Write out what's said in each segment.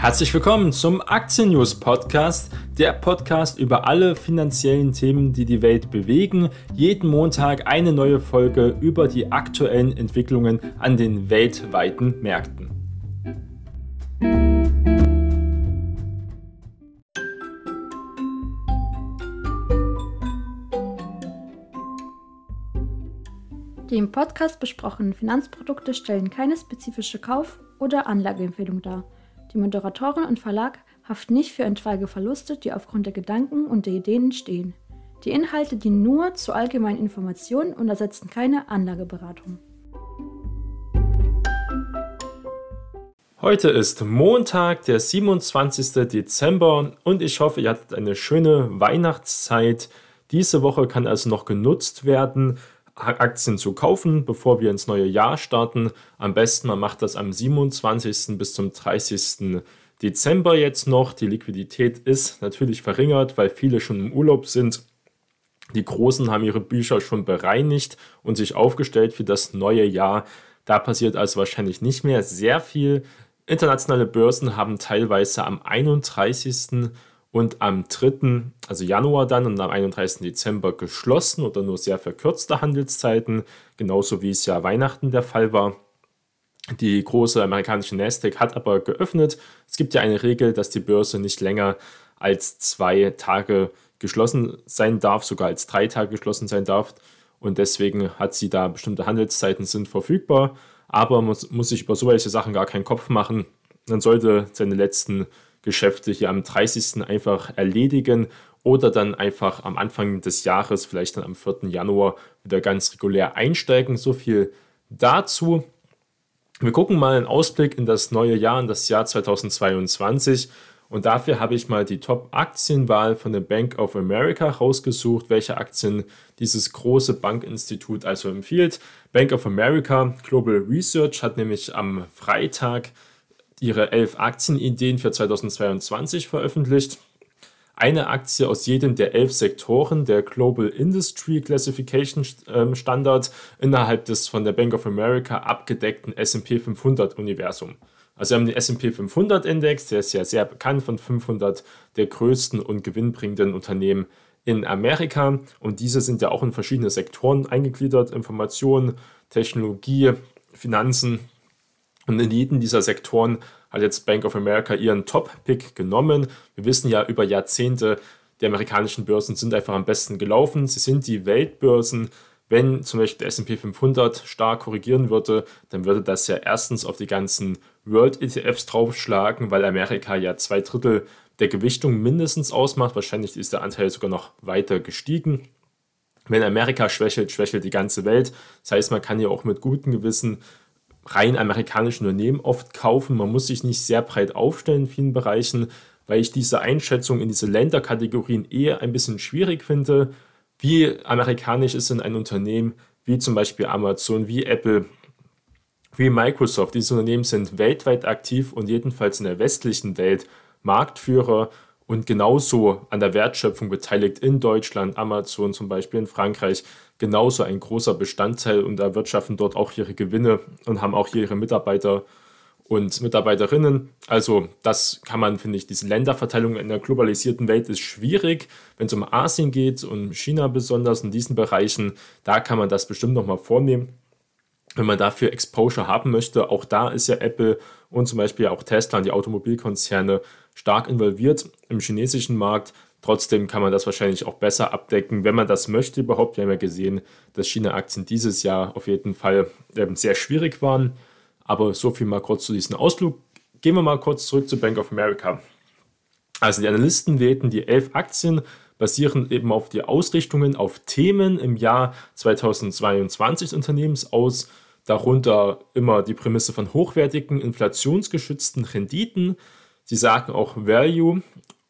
Herzlich willkommen zum Aktien News Podcast, der Podcast über alle finanziellen Themen, die die Welt bewegen. Jeden Montag eine neue Folge über die aktuellen Entwicklungen an den weltweiten Märkten. Die im Podcast besprochenen Finanzprodukte stellen keine spezifische Kauf- oder Anlageempfehlung dar. Die Moderatorin und Verlag haften nicht für etwaige Verluste, die aufgrund der Gedanken und der Ideen entstehen. Die Inhalte dienen nur zur allgemeinen Information und ersetzen keine Anlageberatung. Heute ist Montag, der 27. Dezember und ich hoffe, ihr hattet eine schöne Weihnachtszeit. Diese Woche kann also noch genutzt werden, Aktien zu kaufen, bevor wir ins neue Jahr starten. Am besten, man macht das am 27. bis zum 30. Dezember jetzt noch. Die Liquidität ist natürlich verringert, weil viele schon im Urlaub sind. Die Großen haben ihre Bücher schon bereinigt und sich aufgestellt für das neue Jahr. Da passiert also wahrscheinlich nicht mehr sehr viel. Internationale Börsen haben teilweise am 31 und am 3., also Januar dann und am 31. Dezember geschlossen oder nur sehr verkürzte Handelszeiten, genauso wie es ja Weihnachten der Fall war. Die große amerikanische Nasdaq hat aber geöffnet. Es gibt ja eine Regel, dass die Börse nicht länger als zwei Tage geschlossen sein darf, sogar als drei Tage geschlossen sein darf. Und deswegen hat sie da bestimmte Handelszeiten sind verfügbar. Aber man muss, muss sich über solche Sachen gar keinen Kopf machen. Man sollte seine letzten Geschäfte hier am 30. einfach erledigen oder dann einfach am Anfang des Jahres, vielleicht dann am 4. Januar, wieder ganz regulär einsteigen. So viel dazu. Wir gucken mal einen Ausblick in das neue Jahr, in das Jahr 2022. Und dafür habe ich mal die Top-Aktienwahl von der Bank of America rausgesucht, welche Aktien dieses große Bankinstitut also empfiehlt. Bank of America Global Research hat nämlich am Freitag ihre elf Aktienideen für 2022 veröffentlicht. Eine Aktie aus jedem der elf Sektoren der Global Industry Classification ähm, Standard innerhalb des von der Bank of America abgedeckten SP 500 Universum. Also wir haben den SP 500 Index, der ist ja sehr bekannt von 500 der größten und gewinnbringenden Unternehmen in Amerika. Und diese sind ja auch in verschiedene Sektoren eingegliedert: Information, Technologie, Finanzen und in jedem dieser Sektoren hat jetzt Bank of America ihren Top-Pick genommen. Wir wissen ja über Jahrzehnte, die amerikanischen Börsen sind einfach am besten gelaufen. Sie sind die Weltbörsen. Wenn zum Beispiel der SP 500 stark korrigieren würde, dann würde das ja erstens auf die ganzen World ETFs draufschlagen, weil Amerika ja zwei Drittel der Gewichtung mindestens ausmacht. Wahrscheinlich ist der Anteil sogar noch weiter gestiegen. Wenn Amerika schwächelt, schwächelt die ganze Welt. Das heißt, man kann ja auch mit gutem Gewissen rein amerikanischen Unternehmen oft kaufen. Man muss sich nicht sehr breit aufstellen in vielen Bereichen, weil ich diese Einschätzung in diese Länderkategorien eher ein bisschen schwierig finde. Wie amerikanisch ist denn ein Unternehmen wie zum Beispiel Amazon, wie Apple, wie Microsoft? Diese Unternehmen sind weltweit aktiv und jedenfalls in der westlichen Welt Marktführer und genauso an der Wertschöpfung beteiligt in Deutschland, Amazon zum Beispiel in Frankreich, genauso ein großer Bestandteil und erwirtschaften dort auch ihre Gewinne und haben auch hier ihre Mitarbeiter und Mitarbeiterinnen. Also das kann man, finde ich, diese Länderverteilung in der globalisierten Welt ist schwierig. Wenn es um Asien geht und China besonders in diesen Bereichen, da kann man das bestimmt nochmal vornehmen. Wenn man dafür Exposure haben möchte, auch da ist ja Apple und zum Beispiel auch Tesla und die Automobilkonzerne stark involviert im chinesischen Markt. Trotzdem kann man das wahrscheinlich auch besser abdecken, wenn man das möchte überhaupt. Wir haben ja gesehen, dass China-Aktien dieses Jahr auf jeden Fall ähm, sehr schwierig waren. Aber so viel mal kurz zu diesem Ausflug. Gehen wir mal kurz zurück zu Bank of America. Also die Analysten wählten die elf Aktien, basieren eben auf die Ausrichtungen auf Themen im Jahr 2022 des Unternehmens aus. Darunter immer die Prämisse von hochwertigen, inflationsgeschützten Renditen, Sie sagen auch Value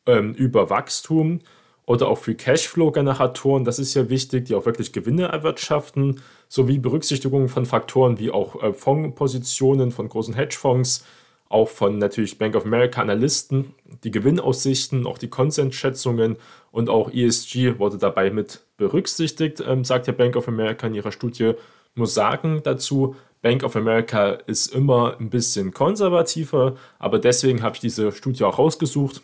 ähm, über Wachstum oder auch Free Cashflow-Generatoren. Das ist ja wichtig, die auch wirklich Gewinne erwirtschaften, sowie Berücksichtigung von Faktoren wie auch äh, Fondspositionen von großen Hedgefonds, auch von natürlich Bank of America Analysten, die Gewinnaussichten, auch die Konsensschätzungen und auch ESG wurde dabei mit berücksichtigt, ähm, sagt ja Bank of America in ihrer Studie. Muss sagen dazu, Bank of America ist immer ein bisschen konservativer, aber deswegen habe ich diese Studie auch rausgesucht.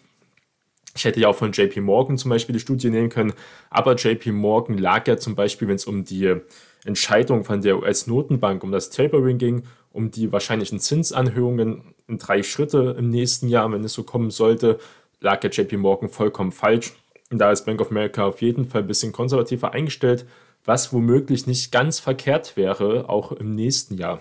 Ich hätte ja auch von JP Morgan zum Beispiel die Studie nehmen können, aber JP Morgan lag ja zum Beispiel, wenn es um die Entscheidung von der US-Notenbank, um das Tapering ging, um die wahrscheinlichen Zinsanhöhungen in drei Schritte im nächsten Jahr, wenn es so kommen sollte, lag ja JP Morgan vollkommen falsch. Und da ist Bank of America auf jeden Fall ein bisschen konservativer eingestellt, was womöglich nicht ganz verkehrt wäre, auch im nächsten Jahr.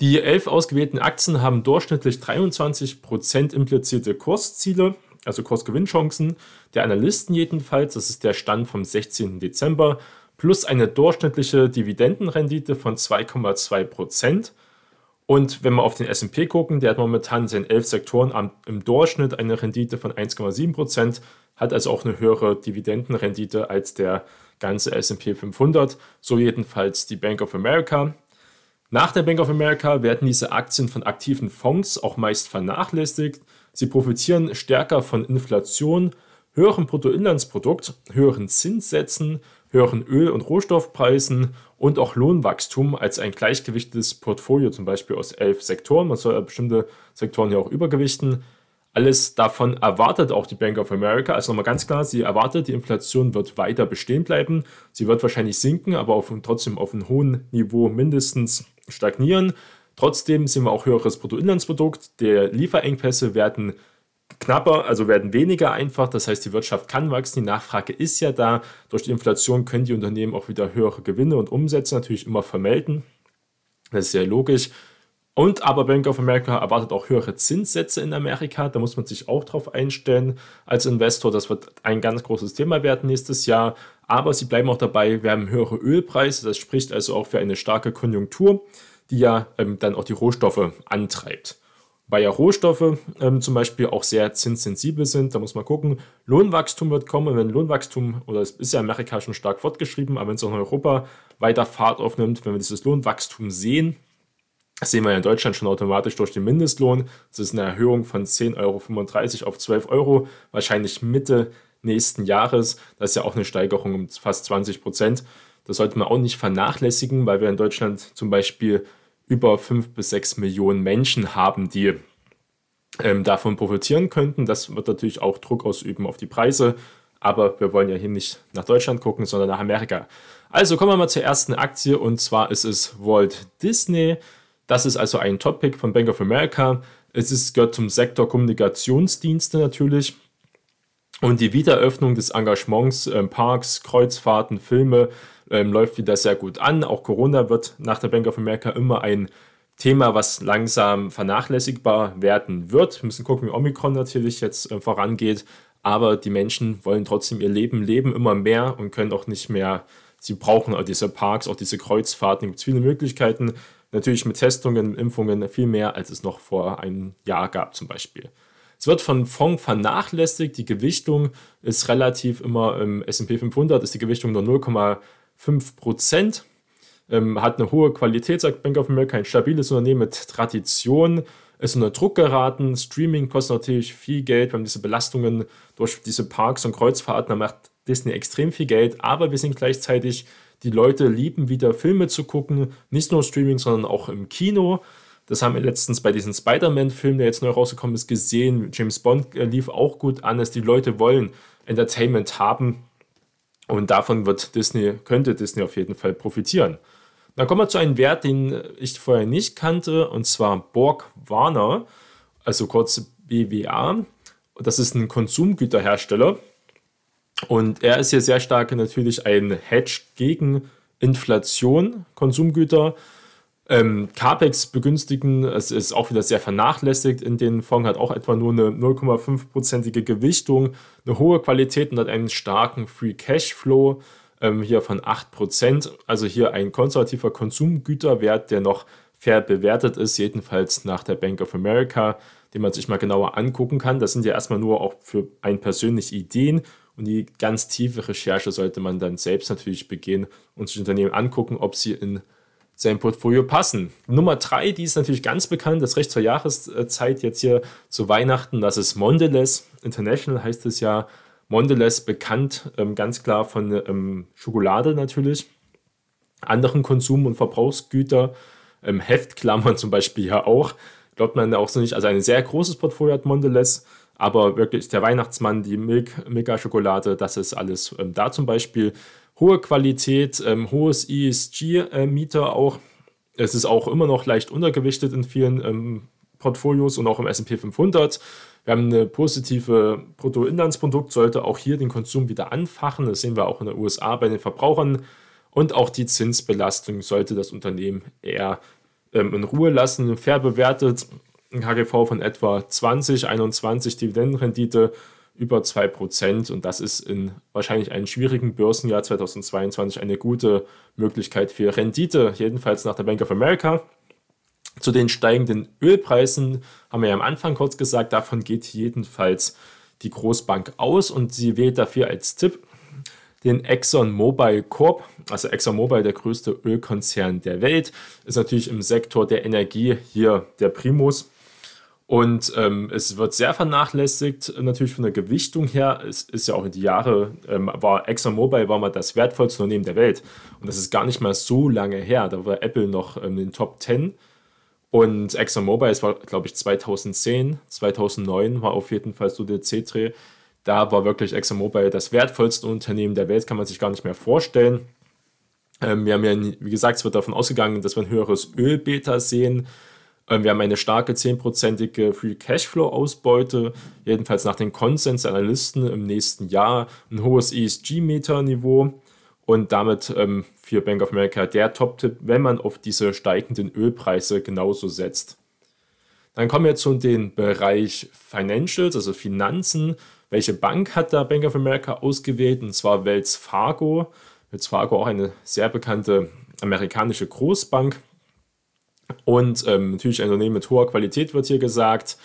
Die elf ausgewählten Aktien haben durchschnittlich 23% implizierte Kursziele, also Kursgewinnchancen, der Analysten jedenfalls, das ist der Stand vom 16. Dezember, plus eine durchschnittliche Dividendenrendite von 2,2%. Und wenn wir auf den SP gucken, der hat momentan in seinen elf Sektoren im Durchschnitt eine Rendite von 1,7%, hat also auch eine höhere Dividendenrendite als der ganze SP 500, so jedenfalls die Bank of America. Nach der Bank of America werden diese Aktien von aktiven Fonds auch meist vernachlässigt. Sie profitieren stärker von Inflation, höherem Bruttoinlandsprodukt, höheren Zinssätzen, höheren Öl- und Rohstoffpreisen und auch Lohnwachstum als ein gleichgewichtetes Portfolio, zum Beispiel aus elf Sektoren. Man soll bestimmte Sektoren ja auch übergewichten. Alles davon erwartet auch die Bank of America. Also nochmal ganz klar, sie erwartet, die Inflation wird weiter bestehen bleiben. Sie wird wahrscheinlich sinken, aber auf, trotzdem auf einem hohen Niveau mindestens stagnieren. Trotzdem sehen wir auch höheres Bruttoinlandsprodukt. Der Lieferengpässe werden knapper, also werden weniger einfach. Das heißt, die Wirtschaft kann wachsen, die Nachfrage ist ja da. Durch die Inflation können die Unternehmen auch wieder höhere Gewinne und Umsätze natürlich immer vermelden. Das ist sehr logisch. Und aber Bank of America erwartet auch höhere Zinssätze in Amerika. Da muss man sich auch drauf einstellen als Investor. Das wird ein ganz großes Thema werden nächstes Jahr. Aber sie bleiben auch dabei, wir haben höhere Ölpreise. Das spricht also auch für eine starke Konjunktur, die ja ähm, dann auch die Rohstoffe antreibt. Weil ja Rohstoffe ähm, zum Beispiel auch sehr zinssensibel sind. Da muss man gucken, Lohnwachstum wird kommen. Wenn Lohnwachstum, oder es ist ja in Amerika schon stark fortgeschrieben, aber wenn es auch in Europa weiter Fahrt aufnimmt, wenn wir dieses Lohnwachstum sehen, das sehen wir ja in Deutschland schon automatisch durch den Mindestlohn. Das ist eine Erhöhung von 10,35 Euro auf 12 Euro, wahrscheinlich Mitte nächsten Jahres. Das ist ja auch eine Steigerung um fast 20 Prozent. Das sollte man auch nicht vernachlässigen, weil wir in Deutschland zum Beispiel über 5 bis 6 Millionen Menschen haben, die ähm, davon profitieren könnten. Das wird natürlich auch Druck ausüben auf die Preise. Aber wir wollen ja hier nicht nach Deutschland gucken, sondern nach Amerika. Also kommen wir mal zur ersten Aktie und zwar ist es Walt Disney. Das ist also ein Topic von Bank of America. Es ist, gehört zum Sektor Kommunikationsdienste natürlich. Und die Wiedereröffnung des Engagements, äh, Parks, Kreuzfahrten, Filme ähm, läuft wieder sehr gut an. Auch Corona wird nach der Bank of America immer ein Thema, was langsam vernachlässigbar werden wird. Wir müssen gucken, wie Omikron natürlich jetzt äh, vorangeht. Aber die Menschen wollen trotzdem ihr Leben leben immer mehr und können auch nicht mehr. Sie brauchen auch diese Parks, auch diese Kreuzfahrten. Es gibt viele Möglichkeiten. Natürlich mit Testungen, Impfungen viel mehr, als es noch vor einem Jahr gab zum Beispiel. Es wird von Fonds vernachlässigt. Die Gewichtung ist relativ immer im S&P 500 ist die Gewichtung nur 0,5 Prozent. Ähm, hat eine hohe Qualität, sagt Bank of America, ein stabiles Unternehmen mit Tradition, ist unter Druck geraten. Streaming kostet natürlich viel Geld. Wir haben diese Belastungen durch diese Parks und Kreuzfahrten, da macht Disney extrem viel Geld, aber wir sind gleichzeitig die Leute lieben wieder Filme zu gucken, nicht nur Streaming, sondern auch im Kino. Das haben wir letztens bei diesem Spider-Man-Film, der jetzt neu rausgekommen ist, gesehen. James Bond äh, lief auch gut an, dass die Leute wollen Entertainment haben. Und davon wird Disney, könnte Disney auf jeden Fall profitieren. Dann kommen wir zu einem Wert, den ich vorher nicht kannte, und zwar Borg Warner, also kurz BWA. Das ist ein Konsumgüterhersteller. Und er ist hier sehr stark natürlich ein Hedge gegen Inflation, Konsumgüter. Ähm, CAPEX begünstigen, es ist auch wieder sehr vernachlässigt in den Fonds, hat auch etwa nur eine 0,5-prozentige Gewichtung, eine hohe Qualität und hat einen starken Free Cashflow ähm, hier von 8%. Also hier ein konservativer Konsumgüterwert, der noch fair bewertet ist, jedenfalls nach der Bank of America, den man sich mal genauer angucken kann. Das sind ja erstmal nur auch für einen persönliche Ideen und die ganz tiefe Recherche sollte man dann selbst natürlich begehen und sich Unternehmen angucken, ob sie in sein Portfolio passen. Nummer drei, die ist natürlich ganz bekannt, das recht zur Jahreszeit jetzt hier zu Weihnachten, das ist Mondelez International, heißt es ja. Mondelez bekannt, ähm, ganz klar von ähm, Schokolade natürlich. anderen Konsum- und Verbrauchsgüter, ähm, Heftklammern zum Beispiel ja auch, glaubt man auch so nicht. Also ein sehr großes Portfolio hat Mondelez, aber wirklich der Weihnachtsmann, die Milk, Milka-Schokolade, das ist alles da zum Beispiel. Hohe Qualität, ähm, hohes ESG-Mieter auch. Es ist auch immer noch leicht untergewichtet in vielen ähm, Portfolios und auch im S&P 500. Wir haben eine positive Bruttoinlandsprodukt, sollte auch hier den Konsum wieder anfachen. Das sehen wir auch in den USA bei den Verbrauchern. Und auch die Zinsbelastung sollte das Unternehmen eher ähm, in Ruhe lassen. Fair bewertet, ein KGV von etwa 20, 21, Dividendenrendite über 2%. Und das ist in wahrscheinlich einem schwierigen Börsenjahr 2022 eine gute Möglichkeit für Rendite, jedenfalls nach der Bank of America. Zu den steigenden Ölpreisen haben wir ja am Anfang kurz gesagt, davon geht jedenfalls die Großbank aus und sie wählt dafür als Tipp den ExxonMobil Corp. Also ExxonMobil, der größte Ölkonzern der Welt, ist natürlich im Sektor der Energie hier der Primus. Und ähm, es wird sehr vernachlässigt, natürlich von der Gewichtung her. Es ist ja auch in die Jahre, ähm, war ExxonMobil war mal das wertvollste Unternehmen der Welt. Und das ist gar nicht mal so lange her. Da war Apple noch ähm, in den Top 10 und ExxonMobil, es war, glaube ich, 2010, 2009 war auf jeden Fall so der C-Dreh. Da war wirklich ExxonMobil das wertvollste Unternehmen der Welt, kann man sich gar nicht mehr vorstellen. Ähm, wir haben ja, wie gesagt, es wird davon ausgegangen, dass wir ein höheres Ölbeta sehen. Ähm, wir haben eine starke 10%ige Free Cashflow-Ausbeute, jedenfalls nach den Konsens-Analysten im nächsten Jahr. Ein hohes ESG-Meter-Niveau und damit ähm, für Bank of America der Top-Tipp, wenn man auf diese steigenden Ölpreise genauso setzt. Dann kommen wir zu dem Bereich Financials, also Finanzen. Welche Bank hat da Bank of America ausgewählt? Und zwar Wells Fargo. Wells Fargo auch eine sehr bekannte amerikanische Großbank. Und ähm, natürlich ein Unternehmen mit hoher Qualität wird hier gesagt.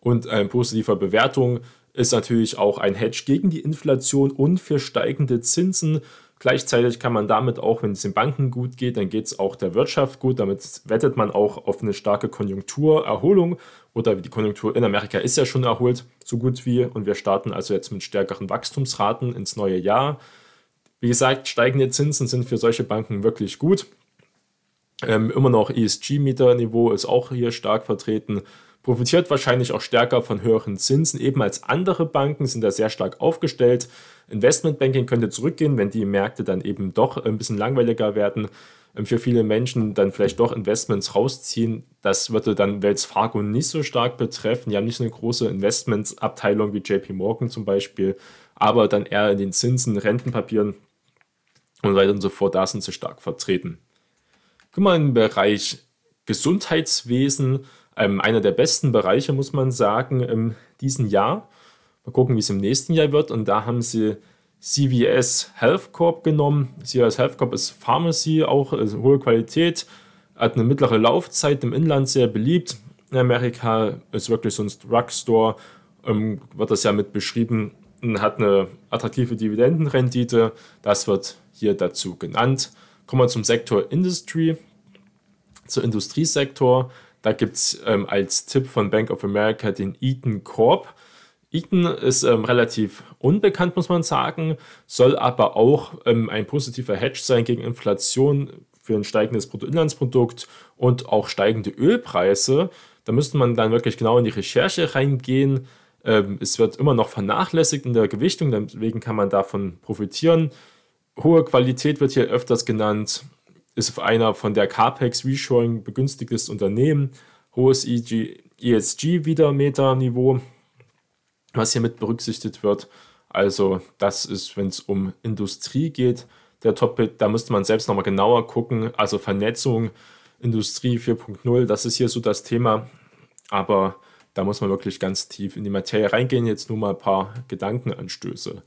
Und eine positive Bewertung ist natürlich auch ein Hedge gegen die Inflation und für steigende Zinsen. Gleichzeitig kann man damit auch, wenn es den Banken gut geht, dann geht es auch der Wirtschaft gut. Damit wettet man auch auf eine starke Konjunkturerholung oder die Konjunktur in Amerika ist ja schon erholt, so gut wie. Und wir starten also jetzt mit stärkeren Wachstumsraten ins neue Jahr. Wie gesagt, steigende Zinsen sind für solche Banken wirklich gut. Ähm, immer noch ESG-Mieterniveau ist auch hier stark vertreten profitiert wahrscheinlich auch stärker von höheren Zinsen, eben als andere Banken sind da sehr stark aufgestellt. Investmentbanking könnte zurückgehen, wenn die Märkte dann eben doch ein bisschen langweiliger werden. Ähm, für viele Menschen dann vielleicht doch Investments rausziehen. Das würde dann Wells Fargo nicht so stark betreffen. Die haben nicht so eine große Investmentsabteilung wie JP Morgan zum Beispiel, aber dann eher in den Zinsen, Rentenpapieren und weiter und so fort. Da sind sie stark vertreten. Guck mal im Bereich Gesundheitswesen ähm, einer der besten Bereiche, muss man sagen, in diesem Jahr. Mal gucken, wie es im nächsten Jahr wird. Und da haben sie CVS Health Corp genommen. CVS Health Corp ist Pharmacy, auch also hohe Qualität, hat eine mittlere Laufzeit im Inland sehr beliebt. In Amerika ist wirklich so ein Drugstore, ähm, wird das ja mit beschrieben, hat eine attraktive Dividendenrendite. Das wird hier dazu genannt. Kommen wir zum Sektor Industry, zur Industriesektor. Da gibt es ähm, als Tipp von Bank of America den Eaton Corp. Eaton ist ähm, relativ unbekannt, muss man sagen, soll aber auch ähm, ein positiver Hedge sein gegen Inflation für ein steigendes Bruttoinlandsprodukt und auch steigende Ölpreise. Da müsste man dann wirklich genau in die Recherche reingehen. Ähm, es wird immer noch vernachlässigt in der Gewichtung, deswegen kann man davon profitieren. Hohe Qualität wird hier öfters genannt ist einer von der CAPEX Reshoring begünstigtes Unternehmen, hohes ESG-Wiedermeter-Niveau, was hier mit berücksichtigt wird. Also das ist, wenn es um Industrie geht, der Top-Bit, da müsste man selbst nochmal genauer gucken. Also Vernetzung, Industrie 4.0, das ist hier so das Thema. Aber da muss man wirklich ganz tief in die Materie reingehen. Jetzt nur mal ein paar Gedankenanstöße.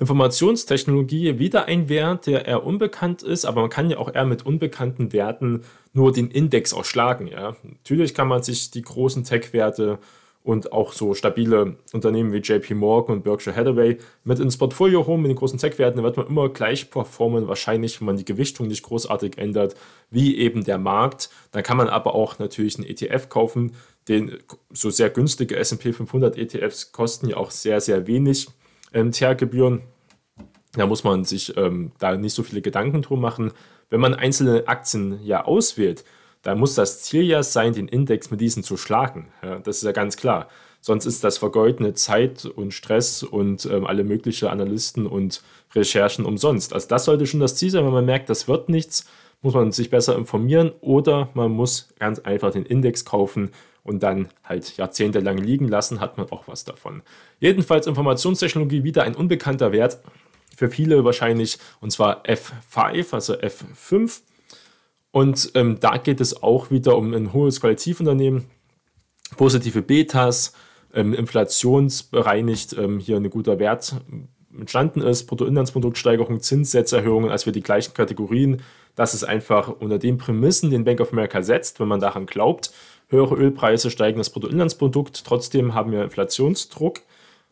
Informationstechnologie wieder ein Wert, der eher unbekannt ist, aber man kann ja auch eher mit unbekannten Werten nur den Index ausschlagen. Ja. Natürlich kann man sich die großen Tech-Werte und auch so stabile Unternehmen wie JP Morgan und Berkshire Hathaway mit ins Portfolio holen mit den großen Tech-Werten, da wird man immer gleich performen, wahrscheinlich, wenn man die Gewichtung nicht großartig ändert, wie eben der Markt. Dann kann man aber auch natürlich einen ETF kaufen, den so sehr günstige S&P 500 ETFs kosten ja auch sehr, sehr wenig ähm, TR-Gebühren. Da muss man sich ähm, da nicht so viele Gedanken drum machen. Wenn man einzelne Aktien ja auswählt, dann muss das Ziel ja sein, den Index mit diesen zu schlagen. Ja, das ist ja ganz klar. Sonst ist das vergeudene Zeit und Stress und ähm, alle möglichen Analysten und Recherchen umsonst. Also das sollte schon das Ziel sein, wenn man merkt, das wird nichts, muss man sich besser informieren oder man muss ganz einfach den Index kaufen und dann halt jahrzehntelang liegen lassen, hat man auch was davon. Jedenfalls Informationstechnologie wieder ein unbekannter Wert, für viele wahrscheinlich, und zwar F5, also F5. Und ähm, da geht es auch wieder um ein hohes Qualitivunternehmen, positive Betas, ähm, inflationsbereinigt ähm, hier ein guter Wert entstanden ist, Bruttoinlandsproduktsteigerung, Zinssatzerhöhungen, als wir die gleichen Kategorien. Das ist einfach unter den Prämissen, den Bank of America setzt, wenn man daran glaubt. Höhere Ölpreise steigen das Bruttoinlandsprodukt, trotzdem haben wir Inflationsdruck.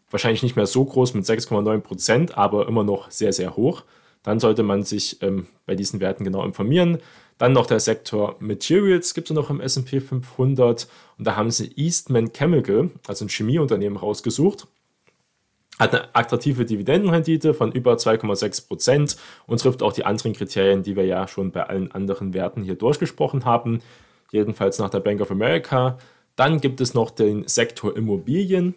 Wahrscheinlich nicht mehr so groß mit 6,9 Prozent, aber immer noch sehr, sehr hoch. Dann sollte man sich ähm, bei diesen Werten genau informieren. Dann noch der Sektor Materials gibt es noch im SP 500 und da haben sie Eastman Chemical, also ein Chemieunternehmen, rausgesucht. Hat eine attraktive Dividendenrendite von über 2,6 Prozent und trifft auch die anderen Kriterien, die wir ja schon bei allen anderen Werten hier durchgesprochen haben. Jedenfalls nach der Bank of America. Dann gibt es noch den Sektor Immobilien,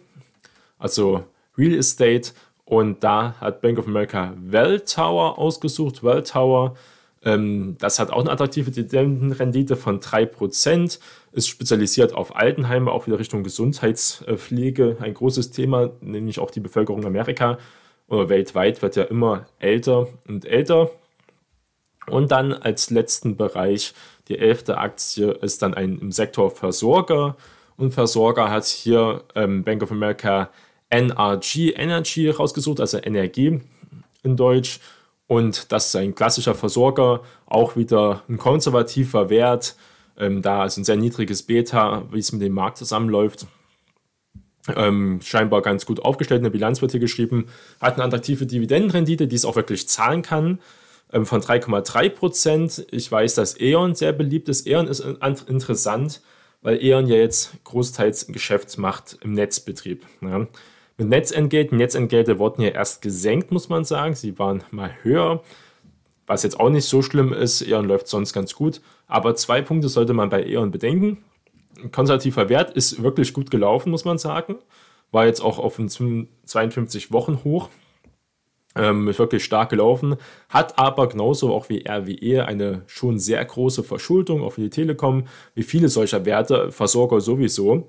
also Real Estate. Und da hat Bank of America Welltower ausgesucht. Welltower ähm, das hat auch eine attraktive Dividendenrendite von 3%, ist spezialisiert auf Altenheime, auch wieder Richtung Gesundheitspflege. Ein großes Thema, nämlich auch die Bevölkerung Amerika oder weltweit wird ja immer älter und älter. Und dann als letzten Bereich, die elfte Aktie ist dann ein im Sektor Versorger. Und Versorger hat hier ähm, Bank of America NRG Energy rausgesucht, also Energie in Deutsch. Und das ist ein klassischer Versorger, auch wieder ein konservativer Wert. Ähm, da ist ein sehr niedriges Beta, wie es mit dem Markt zusammenläuft. Ähm, scheinbar ganz gut aufgestellt. Eine Bilanz wird hier geschrieben. Hat eine attraktive Dividendenrendite, die es auch wirklich zahlen kann, ähm, von 3,3 Prozent. Ich weiß, dass E.ON sehr beliebt ist. E.ON ist interessant, weil E.ON ja jetzt großteils Geschäft macht im Netzbetrieb. Ja. Mit Netzentgelten. Netzentgelte wurden ja erst gesenkt, muss man sagen. Sie waren mal höher, was jetzt auch nicht so schlimm ist. E.ON läuft sonst ganz gut. Aber zwei Punkte sollte man bei E.ON bedenken. Ein konservativer Wert ist wirklich gut gelaufen, muss man sagen. War jetzt auch auf einen 52 Wochen hoch. Ähm, ist wirklich stark gelaufen, hat aber genauso auch wie RWE eine schon sehr große Verschuldung, auch für die Telekom, wie viele solcher Werte, Versorger sowieso.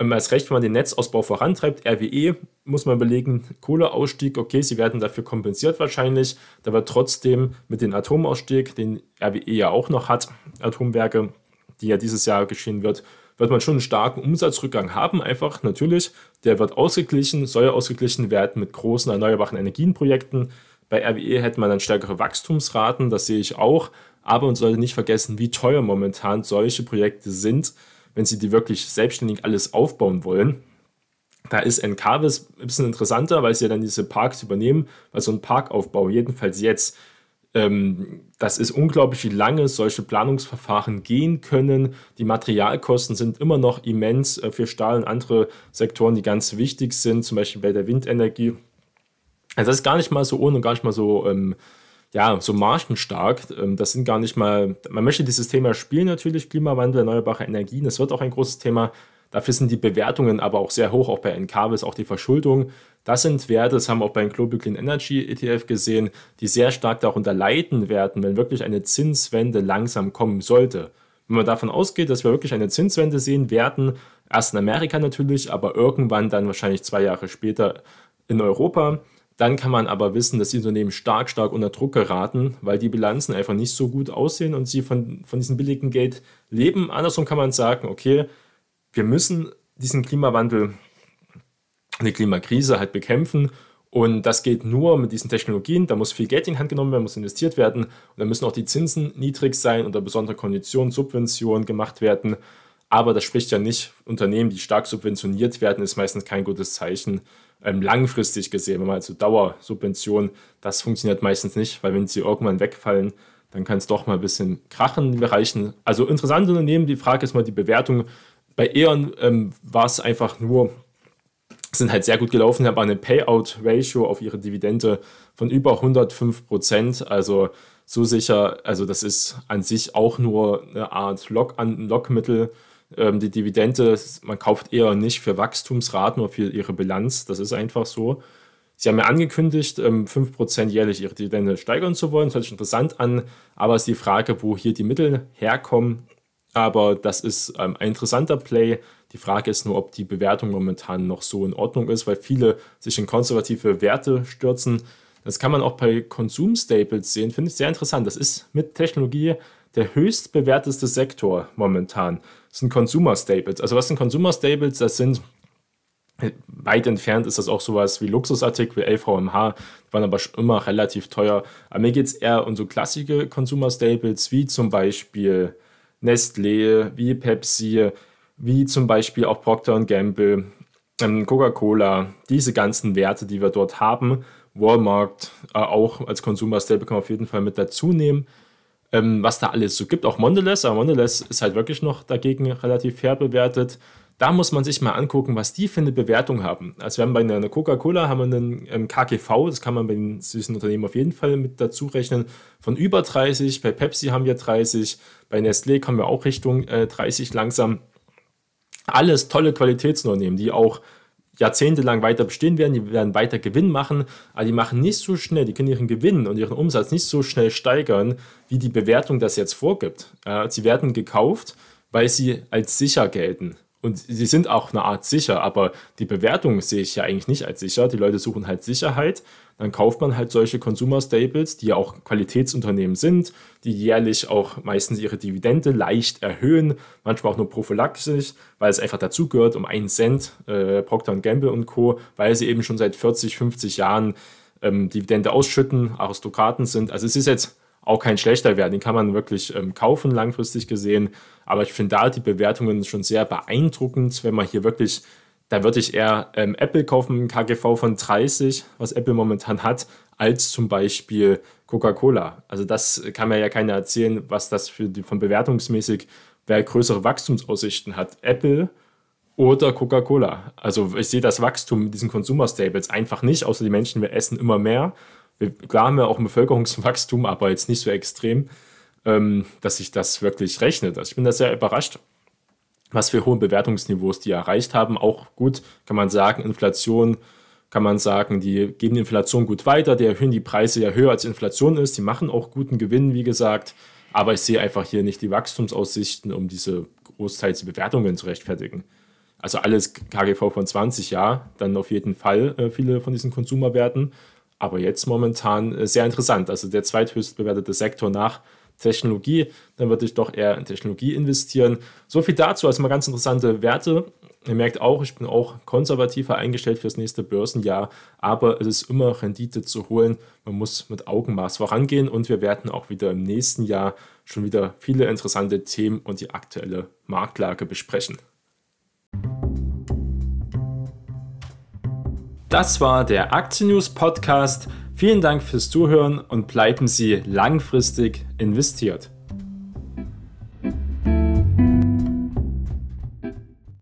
Ähm, als recht, wenn man den Netzausbau vorantreibt. RWE muss man belegen, Kohleausstieg, okay, sie werden dafür kompensiert wahrscheinlich. Da wird trotzdem mit dem Atomausstieg, den RWE ja auch noch hat, Atomwerke, die ja dieses Jahr geschehen wird, wird man schon einen starken Umsatzrückgang haben. Einfach natürlich, der wird ausgeglichen, soll ausgeglichen werden mit großen erneuerbaren Energienprojekten. Bei RWE hätte man dann stärkere Wachstumsraten, das sehe ich auch. Aber man sollte nicht vergessen, wie teuer momentan solche Projekte sind wenn sie die wirklich selbstständig alles aufbauen wollen. Da ist Encarvis ein bisschen interessanter, weil sie ja dann diese Parks übernehmen, weil so ein Parkaufbau, jedenfalls jetzt, das ist unglaublich, wie lange solche Planungsverfahren gehen können. Die Materialkosten sind immer noch immens äh, für Stahl und andere Sektoren, die ganz wichtig sind, zum Beispiel bei der Windenergie. Also das ist gar nicht mal so ohne und gar nicht mal so ähm, ja, so margenstark. Ähm, das sind gar nicht mal, man möchte dieses Thema spielen natürlich, Klimawandel, erneuerbare Energien, das wird auch ein großes Thema. Dafür sind die Bewertungen aber auch sehr hoch, auch bei Encarvis, auch die Verschuldung. Das sind Werte, das haben wir auch beim Global Clean Energy ETF gesehen, die sehr stark darunter leiden werden, wenn wirklich eine Zinswende langsam kommen sollte. Wenn man davon ausgeht, dass wir wirklich eine Zinswende sehen werden, erst in Amerika natürlich, aber irgendwann dann wahrscheinlich zwei Jahre später in Europa, dann kann man aber wissen, dass die Unternehmen stark, stark unter Druck geraten, weil die Bilanzen einfach nicht so gut aussehen und sie von, von diesem billigen Geld leben. Andersrum kann man sagen, okay, wir müssen diesen Klimawandel, eine Klimakrise halt bekämpfen und das geht nur mit diesen Technologien. Da muss viel Geld in die Hand genommen werden, muss investiert werden. Und da müssen auch die Zinsen niedrig sein, unter besonderen Konditionen, Subventionen gemacht werden. Aber das spricht ja nicht, Unternehmen, die stark subventioniert werden, ist meistens kein gutes Zeichen ähm, langfristig gesehen. Wenn man also Dauersubvention, das funktioniert meistens nicht, weil wenn sie irgendwann wegfallen, dann kann es doch mal ein bisschen krachen in den Bereichen. Also interessante Unternehmen, die Frage ist mal die Bewertung. Bei E.ON ähm, war es einfach nur sind halt sehr gut gelaufen, haben eine Payout-Ratio auf ihre Dividende von über 105 Prozent. Also so sicher, also das ist an sich auch nur eine Art Lock Lockmittel. Ähm, die Dividende, man kauft eher nicht für Wachstumsraten oder für ihre Bilanz. Das ist einfach so. Sie haben ja angekündigt, 5% ähm, jährlich ihre Dividende steigern zu wollen. Das hört sich interessant an, aber es ist die Frage, wo hier die Mittel herkommen. Aber das ist ähm, ein interessanter Play. Die Frage ist nur, ob die Bewertung momentan noch so in Ordnung ist, weil viele sich in konservative Werte stürzen. Das kann man auch bei Konsumstaples sehen, finde ich sehr interessant. Das ist mit Technologie der höchst bewerteste Sektor momentan. Das sind Consumer Staples. Also was sind Consumer Staples? Das sind weit entfernt ist das auch sowas wie Luxusartikel, LVMH, die waren aber schon immer relativ teuer. Aber mir geht es eher um so klassische Consumer Staples, wie zum Beispiel Nestlé, wie Pepsi, wie zum Beispiel auch Procter Gamble, ähm, Coca-Cola, diese ganzen Werte, die wir dort haben. Walmart äh, auch als Consumer Staple kann man auf jeden Fall mit dazu nehmen. Ähm, was da alles so gibt, auch Mondelez, aber Mondelez ist halt wirklich noch dagegen relativ fair bewertet. Da muss man sich mal angucken, was die für eine Bewertung haben. Also wir haben bei einer Coca-Cola haben wir einen ähm, KGV, das kann man bei den süßen Unternehmen auf jeden Fall mit dazu rechnen, von über 30. Bei Pepsi haben wir 30, bei Nestlé kommen wir auch Richtung äh, 30 langsam. Alles tolle Qualitätsunternehmen, die auch jahrzehntelang weiter bestehen werden, die werden weiter Gewinn machen, aber die machen nicht so schnell, die können ihren Gewinn und ihren Umsatz nicht so schnell steigern, wie die Bewertung das jetzt vorgibt. Äh, sie werden gekauft, weil sie als sicher gelten. Und sie sind auch eine Art sicher, aber die Bewertung sehe ich ja eigentlich nicht als sicher. Die Leute suchen halt Sicherheit. Dann kauft man halt solche Consumer Staples, die ja auch Qualitätsunternehmen sind, die jährlich auch meistens ihre Dividende leicht erhöhen, manchmal auch nur prophylaxisch, weil es einfach dazugehört, um einen Cent, äh, Procter Gamble und Co., weil sie eben schon seit 40, 50 Jahren ähm, Dividende ausschütten, Aristokraten sind. Also es ist jetzt auch kein schlechter Wert. Den kann man wirklich ähm, kaufen, langfristig gesehen. Aber ich finde da die Bewertungen schon sehr beeindruckend, wenn man hier wirklich, da würde ich eher ähm, Apple kaufen, KGV von 30, was Apple momentan hat, als zum Beispiel Coca-Cola. Also das kann mir ja keiner erzählen, was das für die, von bewertungsmäßig, wer größere Wachstumsaussichten hat. Apple oder Coca-Cola. Also ich sehe das Wachstum mit diesen Consumer Stables einfach nicht, außer die Menschen, wir essen immer mehr wir, klar haben wir auch ein Bevölkerungswachstum, aber jetzt nicht so extrem, ähm, dass sich das wirklich rechnet. Also ich bin da sehr überrascht, was für hohe Bewertungsniveaus die erreicht haben. Auch gut kann man sagen, Inflation kann man sagen, die geben die Inflation gut weiter, die erhöhen die Preise ja höher als Inflation ist, die machen auch guten Gewinn, wie gesagt. Aber ich sehe einfach hier nicht die Wachstumsaussichten, um diese großteils Bewertungen zu rechtfertigen. Also alles KGV von 20, ja, dann auf jeden Fall äh, viele von diesen Konsumerwerten aber jetzt momentan äh, sehr interessant. Also der zweithöchst bewertete Sektor nach Technologie, dann würde ich doch eher in Technologie investieren. So viel dazu, also mal ganz interessante Werte. Ihr merkt auch, ich bin auch konservativer eingestellt fürs nächste Börsenjahr, aber es ist immer Rendite zu holen. Man muss mit Augenmaß vorangehen und wir werden auch wieder im nächsten Jahr schon wieder viele interessante Themen und die aktuelle Marktlage besprechen. Das war der Aktien News Podcast. Vielen Dank fürs Zuhören und bleiben Sie langfristig investiert.